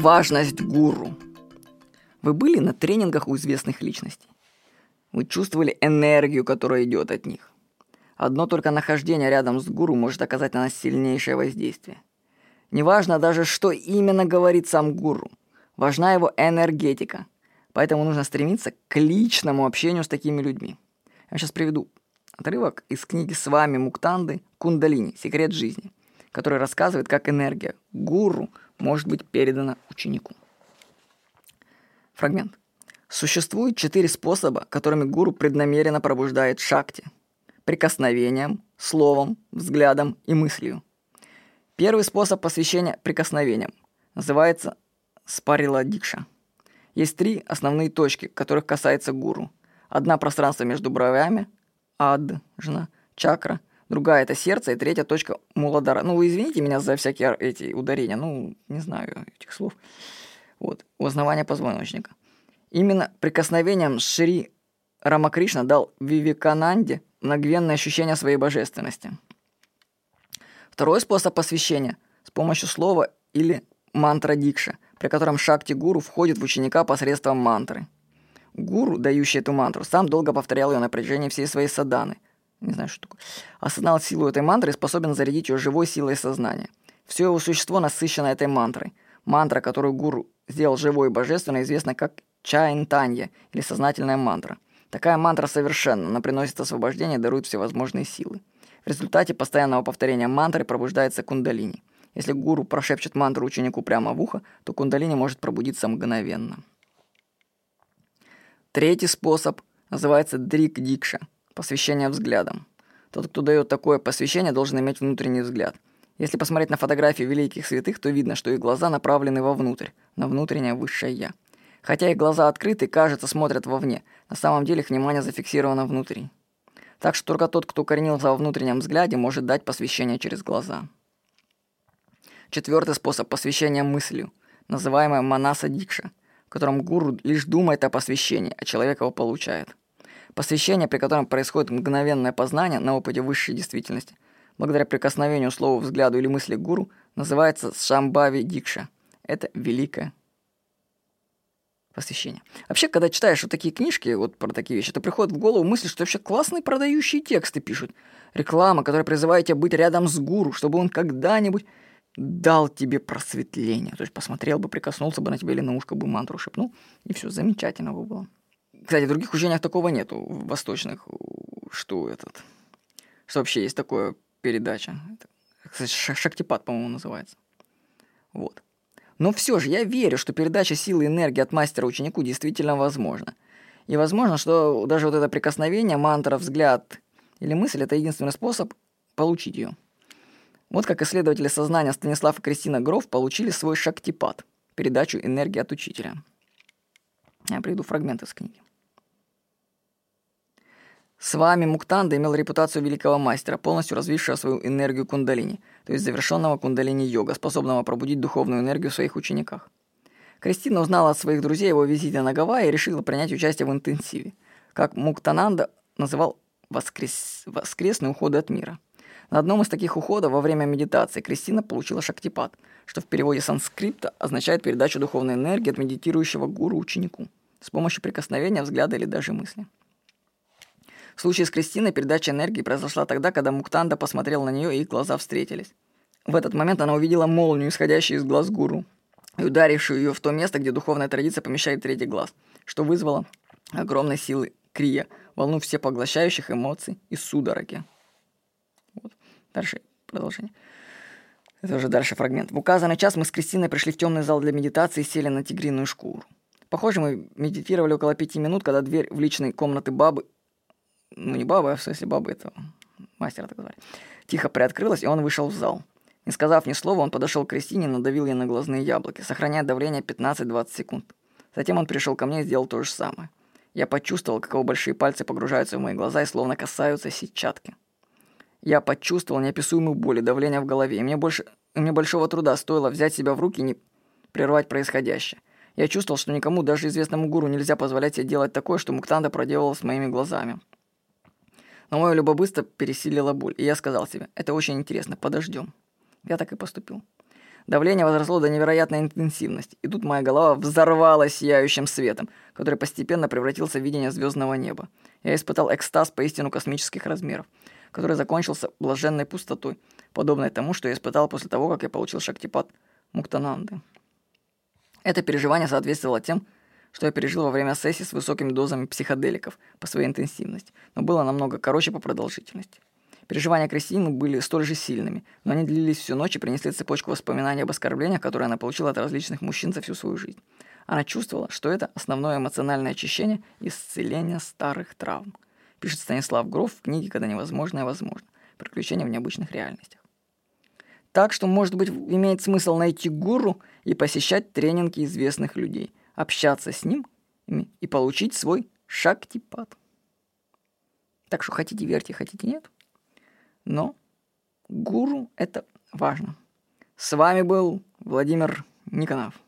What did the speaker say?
Важность гуру. Вы были на тренингах у известных личностей? Вы чувствовали энергию, которая идет от них? Одно только нахождение рядом с гуру может оказать на нас сильнейшее воздействие. Неважно даже, что именно говорит сам гуру. Важна его энергетика. Поэтому нужно стремиться к личному общению с такими людьми. Я сейчас приведу отрывок из книги «С вами Муктанды. Кундалини. Секрет жизни», который рассказывает, как энергия гуру может быть передана ученику. Фрагмент. Существует четыре способа, которыми гуру преднамеренно пробуждает шакти. Прикосновением, словом, взглядом и мыслью. Первый способ посвящения прикосновением называется спарила дикша. Есть три основные точки, которых касается гуру. Одна пространство между бровями, аджна, чакра, другая это сердце, и третья точка муладара. Ну, вы извините меня за всякие эти ударения, ну, не знаю этих слов. Вот, у основания позвоночника. Именно прикосновением Шри Рамакришна дал Вивекананде мгновенное ощущение своей божественности. Второй способ посвящения – с помощью слова или мантра дикша, при котором шакти-гуру входит в ученика посредством мантры. Гуру, дающий эту мантру, сам долго повторял ее на протяжении всей своей саданы. Не знаю, что такое. Осознал силу этой мантры и способен зарядить ее живой силой сознания. Все его существо насыщено этой мантрой. Мантра, которую гуру сделал живой и божественной, известна как чаинтанья или сознательная мантра. Такая мантра совершенна, она приносит освобождение и дарует всевозможные силы. В результате постоянного повторения мантры пробуждается кундалини. Если гуру прошепчет мантру ученику прямо в ухо, то кундалини может пробудиться мгновенно. Третий способ называется дрик-дикша – посвящение взглядом. Тот, кто дает такое посвящение, должен иметь внутренний взгляд. Если посмотреть на фотографии великих святых, то видно, что их глаза направлены вовнутрь, на внутреннее высшее «я». Хотя их глаза открыты, кажется, смотрят вовне, на самом деле их внимание зафиксировано внутри. Так что только тот, кто укоренился во внутреннем взгляде, может дать посвящение через глаза. Четвертый способ посвящения мыслью, называемая манаса дикша, в котором гуру лишь думает о посвящении, а человек его получает. Посвящение, при котором происходит мгновенное познание на опыте высшей действительности, благодаря прикосновению слова, взгляду или мысли гуру, называется шамбави дикша. Это великое посвящение. Вообще, когда читаешь вот такие книжки, вот про такие вещи, то приходит в голову мысль, что вообще классные продающие тексты пишут. Реклама, которая призывает тебя быть рядом с гуру, чтобы он когда-нибудь дал тебе просветление. То есть посмотрел бы, прикоснулся бы на тебя или на ушко бы мантру шепнул, и все, замечательно бы было. Кстати, в других учениях такого нету, в восточных, что этот, что вообще есть такое передача. Кстати, шактипад, по-моему, называется. Вот. Но все же я верю, что передача силы и энергии от мастера ученику действительно возможна. И возможно, что даже вот это прикосновение, мантра, взгляд или мысль – это единственный способ получить ее. Вот как исследователи сознания Станислав и Кристина Гров получили свой шактипад – передачу энергии от учителя. Я приведу фрагмент из книги. С вами Муктанда имел репутацию великого мастера, полностью развившего свою энергию кундалини, то есть завершенного кундалини-йога, способного пробудить духовную энергию в своих учениках. Кристина узнала от своих друзей его визите на Гавайи и решила принять участие в интенсиве, как Муктананда называл воскрес... воскресный уход от мира – на одном из таких уходов во время медитации Кристина получила шактипад, что в переводе санскрипта означает передачу духовной энергии от медитирующего гуру ученику с помощью прикосновения, взгляда или даже мысли. В случае с Кристиной передача энергии произошла тогда, когда Муктанда посмотрел на нее и их глаза встретились. В этот момент она увидела молнию, исходящую из глаз гуру, и ударившую ее в то место, где духовная традиция помещает третий глаз, что вызвало огромной силы крия, волну всепоглощающих эмоций и судороги. Дальше продолжение. Это уже дальше фрагмент. В указанный час мы с Кристиной пришли в темный зал для медитации и сели на тигриную шкуру. Похоже, мы медитировали около пяти минут, когда дверь в личной комнаты бабы, ну не бабы, а в смысле бабы этого мастера так звали, тихо приоткрылась, и он вышел в зал. Не сказав ни слова, он подошел к Кристине и надавил ей на глазные яблоки, сохраняя давление 15-20 секунд. Затем он пришел ко мне и сделал то же самое. Я почувствовал, как его большие пальцы погружаются в мои глаза и словно касаются сетчатки. Я почувствовал неописуемую боль и давление в голове, и мне, больше, и мне большого труда стоило взять себя в руки и не прервать происходящее. Я чувствовал, что никому, даже известному гуру, нельзя позволять себе делать такое, что Муктанда проделала с моими глазами. Но мое любопытство пересилило боль, и я сказал себе, это очень интересно, подождем. Я так и поступил. Давление возросло до невероятной интенсивности, и тут моя голова взорвалась сияющим светом, который постепенно превратился в видение звездного неба. Я испытал экстаз поистину космических размеров, который закончился блаженной пустотой, подобной тому, что я испытал после того, как я получил шактипад Муктананды. Это переживание соответствовало тем, что я пережил во время сессии с высокими дозами психоделиков по своей интенсивности, но было намного короче по продолжительности. Переживания Кристины были столь же сильными, но они длились всю ночь и принесли цепочку воспоминаний об оскорблениях, которые она получила от различных мужчин за всю свою жизнь. Она чувствовала, что это основное эмоциональное очищение и исцеление старых травм. Пишет Станислав Гров в книге «Когда невозможное возможно. Приключения в необычных реальностях». Так что, может быть, имеет смысл найти гуру и посещать тренинги известных людей, общаться с ним и получить свой шактипад. Так что хотите верьте, хотите нет – но гуру — это важно. С вами был Владимир Никонов.